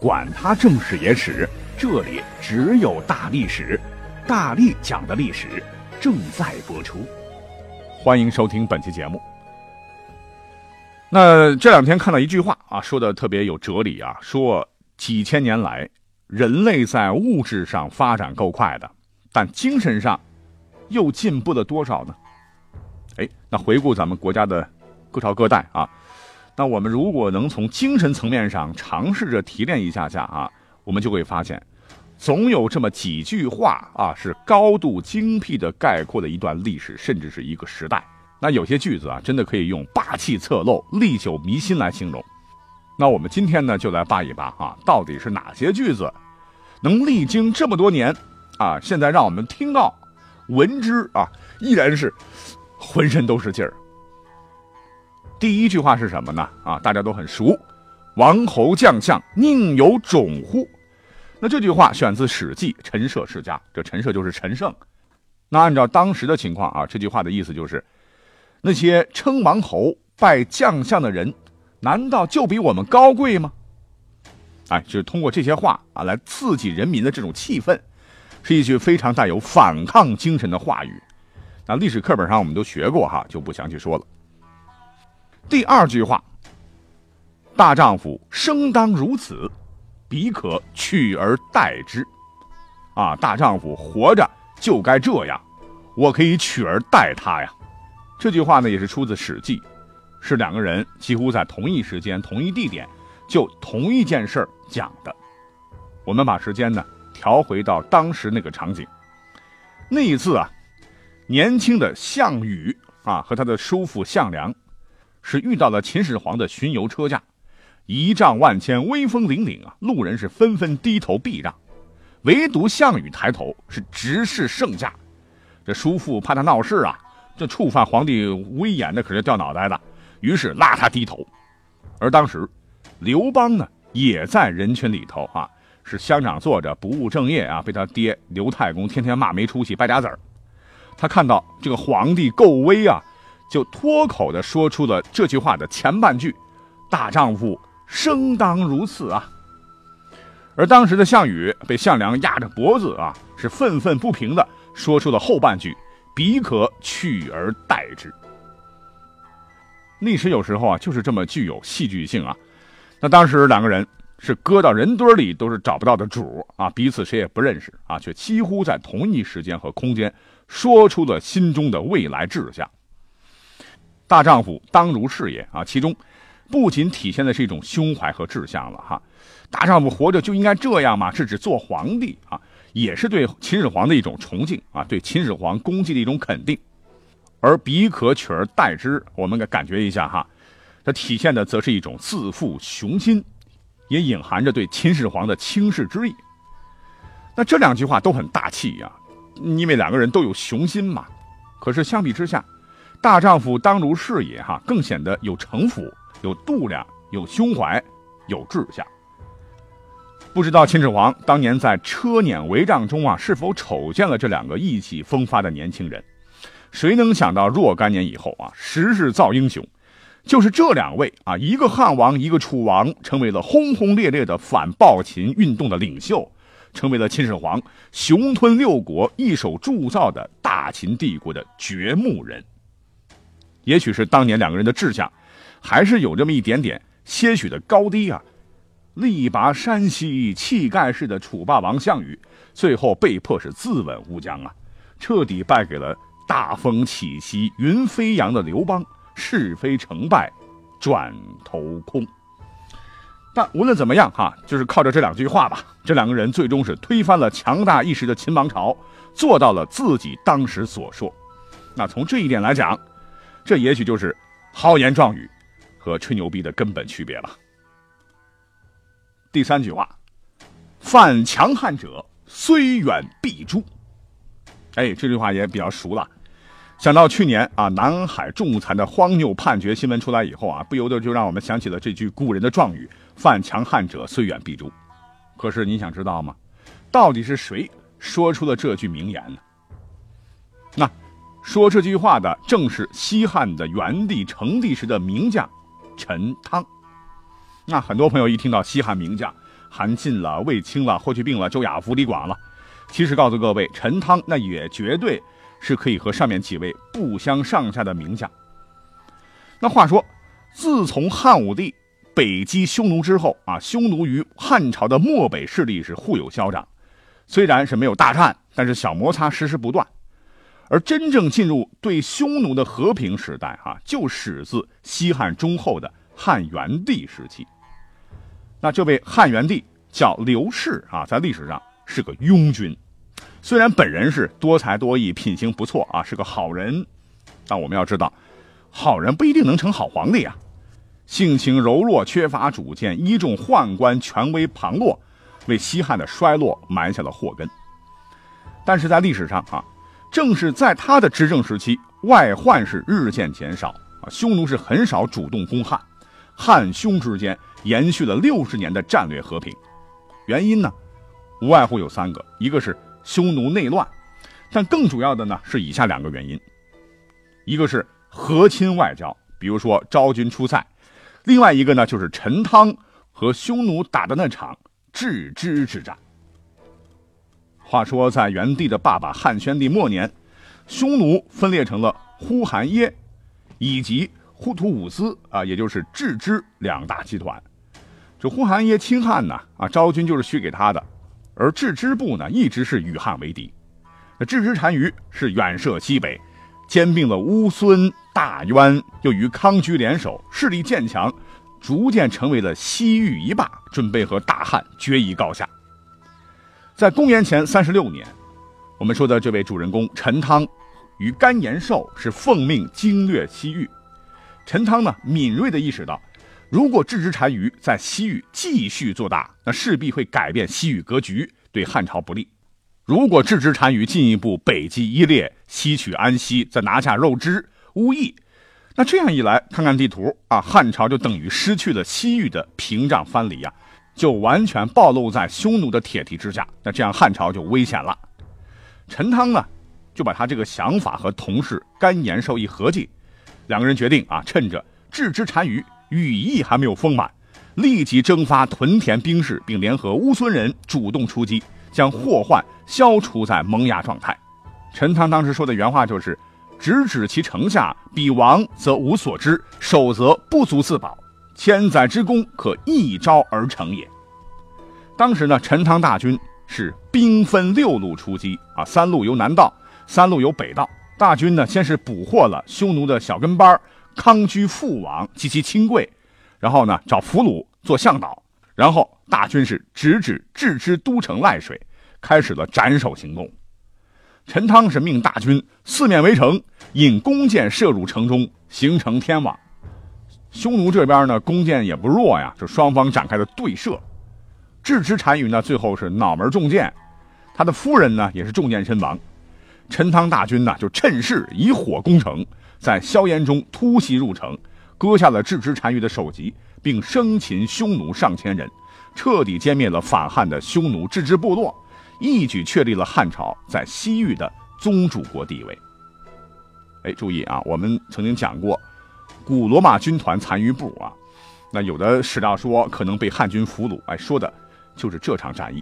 管他正史野史。这里只有大历史，大力讲的历史正在播出，欢迎收听本期节目。那这两天看到一句话啊，说的特别有哲理啊，说几千年来，人类在物质上发展够快的，但精神上又进步了多少呢？哎，那回顾咱们国家的各朝各代啊，那我们如果能从精神层面上尝试着提炼一下下啊。我们就会发现，总有这么几句话啊，是高度精辟的概括了一段历史，甚至是一个时代。那有些句子啊，真的可以用霸气侧漏、历久弥新来形容。那我们今天呢，就来扒一扒啊，到底是哪些句子能历经这么多年啊，现在让我们听到、闻之啊，依然是浑身都是劲儿。第一句话是什么呢？啊，大家都很熟，“王侯将相宁有种乎？”那这句话选自《史记·陈涉世家》，这陈涉就是陈胜。那按照当时的情况啊，这句话的意思就是，那些称王侯、拜将相的人，难道就比我们高贵吗？哎，就是通过这些话啊，来刺激人民的这种气氛，是一句非常带有反抗精神的话语。那历史课本上我们都学过哈，就不详细说了。第二句话，大丈夫生当如此。彼可取而代之，啊，大丈夫活着就该这样，我可以取而代他呀。这句话呢，也是出自《史记》，是两个人几乎在同一时间、同一地点，就同一件事儿讲的。我们把时间呢调回到当时那个场景，那一次啊，年轻的项羽啊和他的叔父项梁，是遇到了秦始皇的巡游车驾。仪仗万千，威风凛凛啊！路人是纷纷低头避让，唯独项羽抬头是直视圣驾。这叔父怕他闹事啊，这触犯皇帝威严的可是掉脑袋的，于是拉他低头。而当时，刘邦呢也在人群里头啊，是乡长坐着不务正业啊，被他爹刘太公天天骂没出息，败家子儿。他看到这个皇帝够威啊，就脱口的说出了这句话的前半句：“大丈夫。”生当如此啊！而当时的项羽被项梁压着脖子啊，是愤愤不平的说出了后半句：“彼可取而代之。”历史有时候啊，就是这么具有戏剧性啊。那当时两个人是搁到人堆里都是找不到的主啊，彼此谁也不认识啊，却几乎在同一时间和空间说出了心中的未来志向。大丈夫当如是也啊，其中。不仅体现的是一种胸怀和志向了哈，大丈夫活着就应该这样嘛，是指做皇帝啊，也是对秦始皇的一种崇敬啊，对秦始皇功绩的一种肯定。而彼可取而代之，我们感觉一下哈，它体现的则是一种自负雄心，也隐含着对秦始皇的轻视之意。那这两句话都很大气呀，因为两个人都有雄心嘛。可是相比之下，大丈夫当如是也哈，更显得有城府。有度量，有胸怀，有志向。不知道秦始皇当年在车辇帷帐中啊，是否瞅见了这两个意气风发的年轻人？谁能想到若干年以后啊，时日造英雄，就是这两位啊，一个汉王，一个楚王，成为了轰轰烈烈的反暴秦运动的领袖，成为了秦始皇雄吞六国、一手铸造的大秦帝国的掘墓人。也许是当年两个人的志向。还是有这么一点点些许的高低啊！力拔山兮气盖世的楚霸王项羽，最后被迫是自刎乌江啊，彻底败给了大风起兮云飞扬的刘邦，是非成败转头空。但无论怎么样哈，就是靠着这两句话吧，这两个人最终是推翻了强大一时的秦王朝，做到了自己当时所说。那从这一点来讲，这也许就是豪言壮语。和吹牛逼的根本区别了。第三句话，犯强汉者，虽远必诛。哎，这句话也比较熟了。想到去年啊，南海仲裁的荒谬判决新闻出来以后啊，不由得就让我们想起了这句古人的状语：“犯强汉者，虽远必诛。”可是你想知道吗？到底是谁说出了这句名言呢？那说这句话的正是西汉的元帝成帝时的名将陈汤。那很多朋友一听到西汉名将韩信了、卫青了、霍去病了、周亚夫、李广了，其实告诉各位，陈汤那也绝对。是可以和上面几位不相上下的名将。那话说，自从汉武帝北击匈奴之后啊，匈奴与汉朝的漠北势力是互有消长，虽然是没有大战，但是小摩擦时时不断。而真正进入对匈奴的和平时代啊，就始自西汉中后的汉元帝时期。那这位汉元帝叫刘氏啊，在历史上是个庸君。虽然本人是多才多艺、品行不错啊，是个好人，但我们要知道，好人不一定能成好皇帝啊。性情柔弱、缺乏主见、依重宦官、权威旁落，为西汉的衰落埋下了祸根。但是在历史上啊，正是在他的执政时期，外患是日渐减少啊，匈奴是很少主动攻汉，汉匈之间延续了六十年的战略和平。原因呢，无外乎有三个，一个是。匈奴内乱，但更主要的呢是以下两个原因：一个是和亲外交，比如说昭君出塞；另外一个呢就是陈汤和匈奴打的那场郅支之战。话说，在元帝的爸爸汉宣帝末年，匈奴分裂成了呼韩耶以及呼图武斯啊，也就是郅支两大集团。这呼韩耶亲汉呢，啊，昭君就是许给他的。而郅支部呢，一直是与汉为敌。那郅支单于是远涉西北，兼并了乌孙、大渊，又与康居联手，势力渐强，逐渐成为了西域一霸，准备和大汉决一高下。在公元前三十六年，我们说的这位主人公陈汤，与甘延寿是奉命经略西域。陈汤呢，敏锐地意识到。如果郅支单于在西域继续做大，那势必会改变西域格局，对汉朝不利。如果郅支单于进一步北击伊烈，西取安西，再拿下肉支、乌邑，那这样一来，看看地图啊，汉朝就等于失去了西域的屏障藩篱呀，就完全暴露在匈奴的铁蹄之下。那这样汉朝就危险了。陈汤呢，就把他这个想法和同事甘延寿一合计，两个人决定啊，趁着郅支单于。羽翼还没有丰满，立即征发屯田兵士，并联合乌孙人主动出击，将祸患消除在萌芽状态。陈汤当时说的原话就是：“直指其城下，彼亡则无所知，守则不足自保，千载之功可一朝而成也。”当时呢，陈汤大军是兵分六路出击啊，三路由南道，三路由北道。大军呢，先是捕获了匈奴的小跟班康居父王及其亲贵，然后呢找俘虏做向导，然后大军是直指郅支都城赖水，开始了斩首行动。陈汤是命大军四面围城，引弓箭射入城中，形成天网。匈奴这边呢弓箭也不弱呀，就双方展开了对射。郅支单于呢最后是脑门中箭，他的夫人呢也是中箭身亡。陈汤大军呢就趁势以火攻城。在硝烟中突袭入城，割下了郅支单于的首级，并生擒匈奴上千人，彻底歼灭了反汉的匈奴郅支部落，一举确立了汉朝在西域的宗主国地位。哎，注意啊，我们曾经讲过古罗马军团残余部啊，那有的史料说可能被汉军俘虏，哎，说的就是这场战役。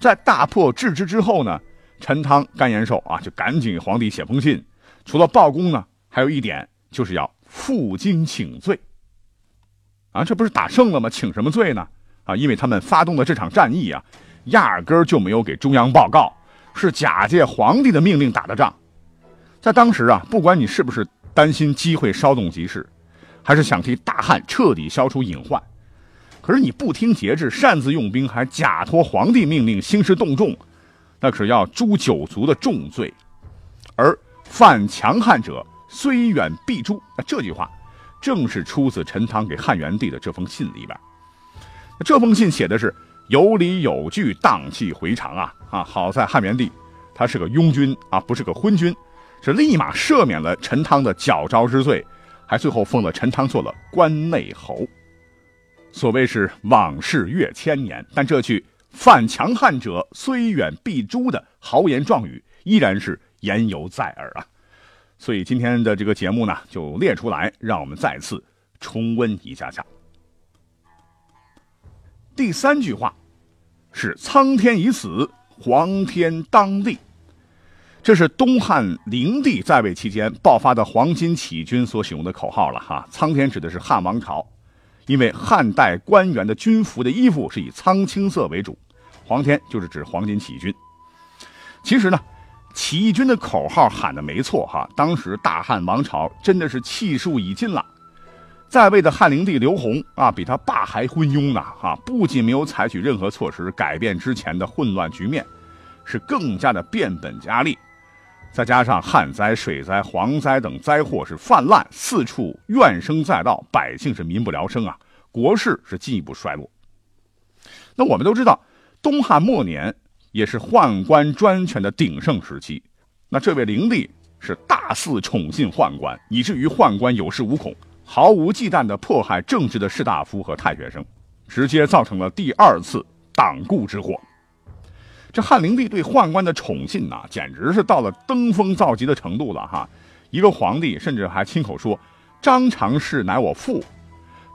在大破郅支之后呢，陈汤、甘延寿啊，就赶紧给皇帝写封信。除了报功呢，还有一点就是要负荆请罪。啊，这不是打胜了吗？请什么罪呢？啊，因为他们发动的这场战役啊，压根儿就没有给中央报告，是假借皇帝的命令打的仗。在当时啊，不管你是不是担心机会稍纵即逝，还是想替大汉彻底消除隐患，可是你不听节制，擅自用兵，还假托皇帝命令兴师动众，那可是要诛九族的重罪。而犯强汉者，虽远必诛。那这句话，正是出自陈汤给汉元帝的这封信里边。这封信写的是有理有据，荡气回肠啊啊！好在汉元帝他是个庸君啊，不是个昏君，是立马赦免了陈汤的矫诏之罪，还最后封了陈汤做了关内侯。所谓是往事越千年，但这句犯强汉者虽远必诛的豪言壮语依然是言犹在耳啊！所以今天的这个节目呢，就列出来，让我们再次重温一下下。第三句话是“苍天已死，黄天当立”，这是东汉灵帝在位期间爆发的黄巾起义军所使用的口号了哈。苍天指的是汉王朝，因为汉代官员的军服的衣服是以苍青色为主，黄天就是指黄巾起义军。其实呢，起义军的口号喊的没错哈，当时大汉王朝真的是气数已尽了。在位的汉灵帝刘宏啊，比他爸还昏庸呢！啊，不仅没有采取任何措施改变之前的混乱局面，是更加的变本加厉。再加上旱灾、水灾、蝗灾等灾祸是泛滥，四处怨声载道，百姓是民不聊生啊，国势是进一步衰落。那我们都知道，东汉末年也是宦官专权的鼎盛时期。那这位灵帝是大肆宠信宦官，以至于宦官有恃无恐。毫无忌惮地迫害正直的士大夫和太学生，直接造成了第二次党锢之祸。这汉灵帝对宦官的宠信呐，简直是到了登峰造极的程度了哈！一个皇帝甚至还亲口说：“张常侍乃我父，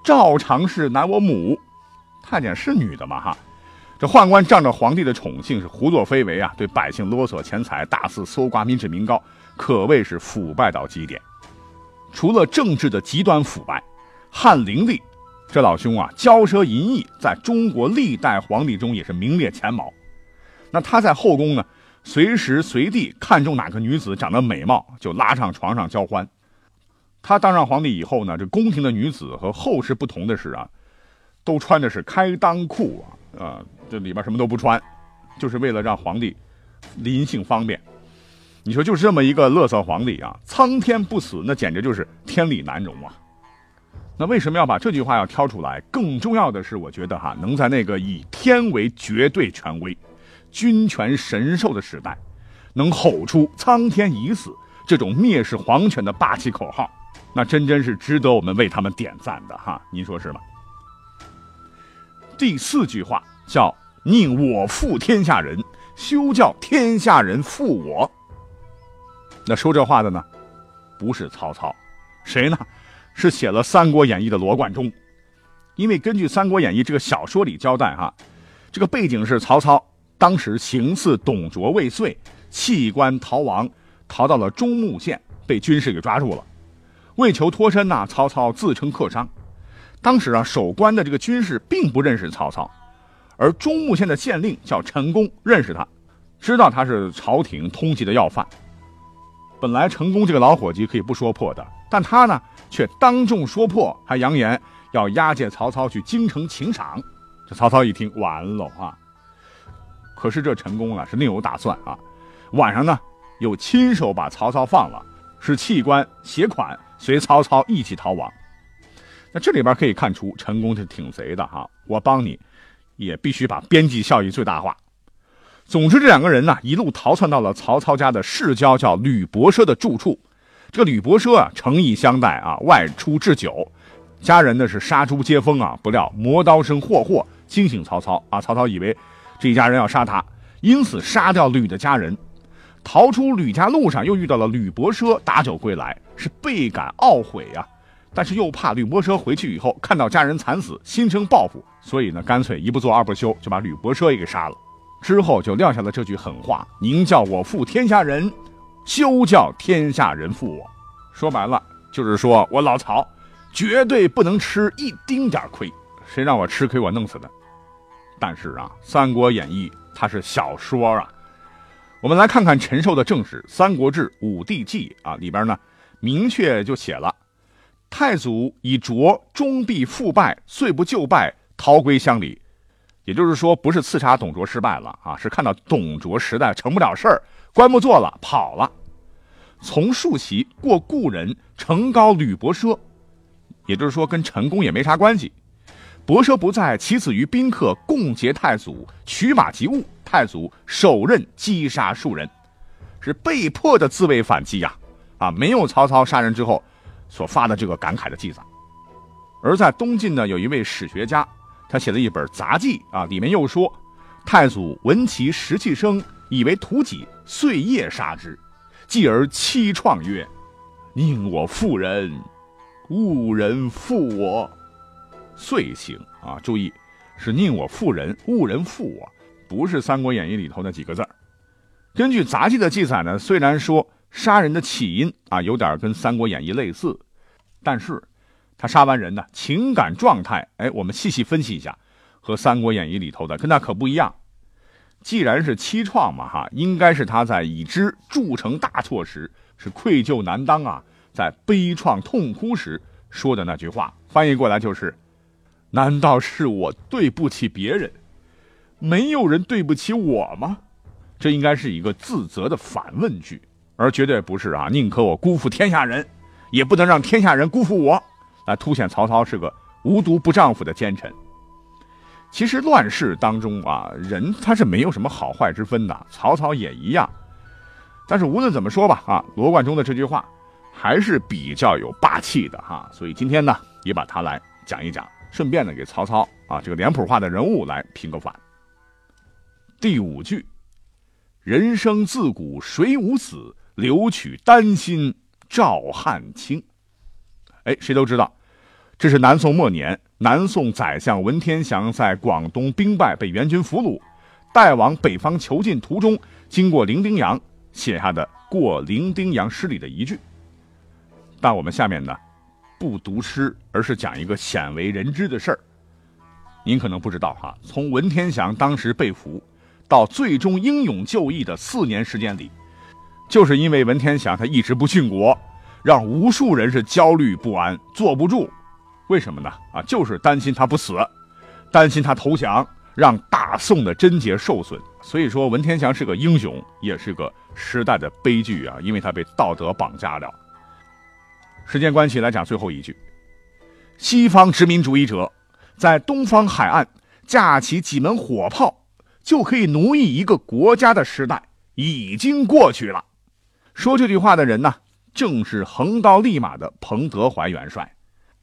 赵常侍乃我母。”太监是女的嘛哈？这宦官仗着皇帝的宠幸是胡作非为啊，对百姓勒索钱财，大肆搜刮民脂民膏，可谓是腐败到极点。除了政治的极端腐败，汉灵帝这老兄啊，骄奢淫逸，在中国历代皇帝中也是名列前茅。那他在后宫呢，随时随地看中哪个女子长得美貌，就拉上床上交欢。他当上皇帝以后呢，这宫廷的女子和后世不同的是啊，都穿的是开裆裤啊，啊，这里边什么都不穿，就是为了让皇帝临幸方便。你说就是这么一个乐色皇帝啊，苍天不死，那简直就是天理难容啊！那为什么要把这句话要挑出来？更重要的是，我觉得哈，能在那个以天为绝对权威、君权神授的时代，能吼出“苍天已死”这种蔑视皇权的霸气口号，那真真是值得我们为他们点赞的哈！您说是吗？第四句话叫“宁我负天下人，休叫天下人负我”。那说这话的呢，不是曹操，谁呢？是写了《三国演义》的罗贯中。因为根据《三国演义》这个小说里交代，哈，这个背景是曹操当时行刺董卓未遂，弃官逃亡，逃到了中牟县，被军士给抓住了。为求脱身呢，曹操自称客商。当时啊，守关的这个军士并不认识曹操，而中牟县的县令叫陈宫，认识他，知道他是朝廷通缉的要犯。本来成功这个老伙计可以不说破的，但他呢却当众说破，还扬言要押解曹操去京城请赏。这曹操一听完了啊！可是这陈宫啊是另有打算啊，晚上呢又亲手把曹操放了，是弃官携款随曹操一起逃亡。那这里边可以看出陈宫是挺贼的哈，我帮你也必须把边际效益最大化。总之，这两个人呢，一路逃窜到了曹操家的世交，叫吕伯奢的住处。这个吕伯奢啊，诚意相待啊，外出置酒，家人呢是杀猪接风啊。不料磨刀声霍霍，惊醒曹操啊。曹操以为这家人要杀他，因此杀掉吕的家人。逃出吕家路上，又遇到了吕伯奢打酒归来，是倍感懊悔呀。但是又怕吕伯奢回去以后看到家人惨死，心生报复，所以呢，干脆一不做二不休，就把吕伯奢也给杀了。之后就撂下了这句狠话：“宁叫我负天下人，休叫天下人负我。”说白了就是说我老曹绝对不能吃一丁点亏，谁让我吃亏我弄死他。但是啊，《三国演义》它是小说啊，我们来看看陈寿的正史《三国志·武帝纪》啊，里边呢明确就写了：太祖以卓终必复败，遂不就败，逃归乡里。也就是说，不是刺杀董卓失败了啊，是看到董卓实在成不了事儿，官不做了，跑了。从树席过故人，城高吕伯奢，也就是说跟陈宫也没啥关系。伯奢不在，其子于宾客共劫太祖，取马及物，太祖手刃击杀数人，是被迫的自卫反击呀！啊，没有曹操杀人之后所发的这个感慨的记载。而在东晋呢，有一位史学家，他写了一本杂记啊，里面又说，太祖闻其食气声，以为屠己，遂夜杀之，继而凄怆曰：“宁我负人，勿人负我。”遂行啊，注意，是宁我负人，勿人负我，不是《三国演义》里头那几个字根据杂记的记载呢，虽然说杀人的起因啊有点跟《三国演义》类似，但是。他杀完人呢，情感状态，哎，我们细细分析一下，和《三国演义》里头的跟那可不一样。既然是凄怆嘛，哈，应该是他在已知铸成大错时，是愧疚难当啊，在悲怆痛哭时说的那句话。翻译过来就是：难道是我对不起别人，没有人对不起我吗？这应该是一个自责的反问句，而绝对不是啊，宁可我辜负天下人，也不能让天下人辜负我。来凸显曹操是个无毒不丈夫的奸臣。其实乱世当中啊，人他是没有什么好坏之分的，曹操也一样。但是无论怎么说吧，啊，罗贯中的这句话还是比较有霸气的哈。所以今天呢，也把它来讲一讲，顺便呢给曹操啊这个脸谱化的人物来评个反。第五句：人生自古谁无死，留取丹心照汗青。哎，谁都知道，这是南宋末年南宋宰相文天祥在广东兵败被元军俘虏，带往北方囚禁途中，经过伶仃洋写下的《过伶仃洋》诗里的一句。但我们下面呢，不读诗，而是讲一个鲜为人知的事儿。您可能不知道哈，从文天祥当时被俘，到最终英勇就义的四年时间里，就是因为文天祥他一直不殉国。让无数人是焦虑不安，坐不住，为什么呢？啊，就是担心他不死，担心他投降，让大宋的贞洁受损。所以说，文天祥是个英雄，也是个时代的悲剧啊，因为他被道德绑架了。时间关系，来讲最后一句：西方殖民主义者在东方海岸架起几门火炮，就可以奴役一个国家的时代已经过去了。说这句话的人呢？正是横刀立马的彭德怀元帅，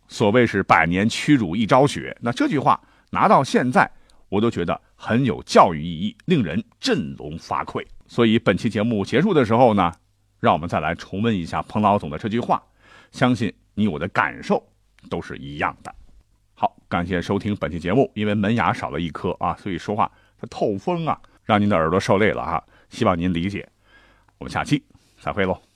所谓是百年屈辱一朝雪。那这句话拿到现在，我都觉得很有教育意义，令人振聋发聩。所以本期节目结束的时候呢，让我们再来重温一下彭老总的这句话，相信你我的感受都是一样的。好，感谢收听本期节目。因为门牙少了一颗啊，所以说话它透风啊，让您的耳朵受累了哈。希望您理解。我们下期再会喽。